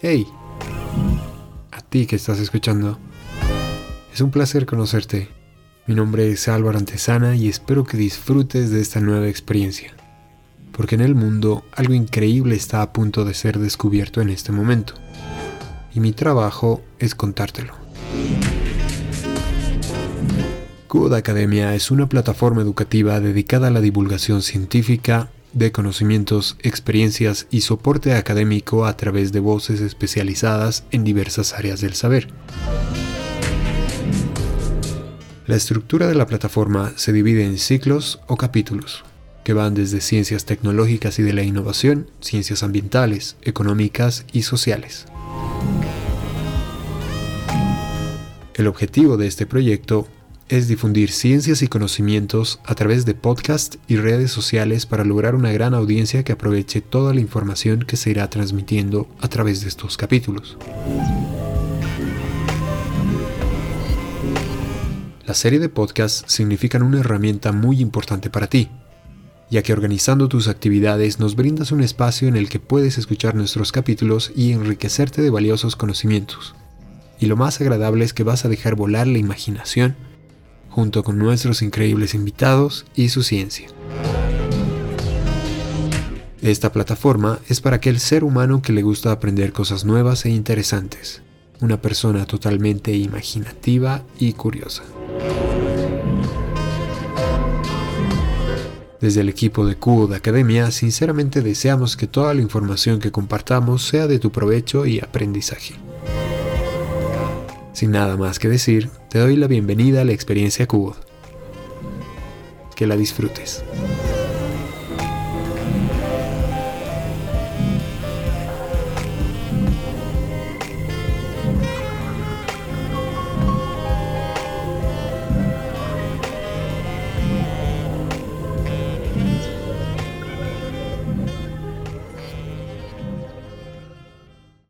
Hey, a ti que estás escuchando. Es un placer conocerte. Mi nombre es Álvaro Antesana y espero que disfrutes de esta nueva experiencia. Porque en el mundo algo increíble está a punto de ser descubierto en este momento. Y mi trabajo es contártelo. Code Academia es una plataforma educativa dedicada a la divulgación científica de conocimientos, experiencias y soporte académico a través de voces especializadas en diversas áreas del saber. La estructura de la plataforma se divide en ciclos o capítulos, que van desde ciencias tecnológicas y de la innovación, ciencias ambientales, económicas y sociales. El objetivo de este proyecto es difundir ciencias y conocimientos a través de podcasts y redes sociales para lograr una gran audiencia que aproveche toda la información que se irá transmitiendo a través de estos capítulos. La serie de podcasts significan una herramienta muy importante para ti, ya que organizando tus actividades nos brindas un espacio en el que puedes escuchar nuestros capítulos y enriquecerte de valiosos conocimientos. Y lo más agradable es que vas a dejar volar la imaginación junto con nuestros increíbles invitados y su ciencia. Esta plataforma es para aquel ser humano que le gusta aprender cosas nuevas e interesantes, una persona totalmente imaginativa y curiosa. Desde el equipo de Cubo de Academia, sinceramente deseamos que toda la información que compartamos sea de tu provecho y aprendizaje. Sin nada más que decir, te doy la bienvenida a la experiencia Cubo. Que la disfrutes.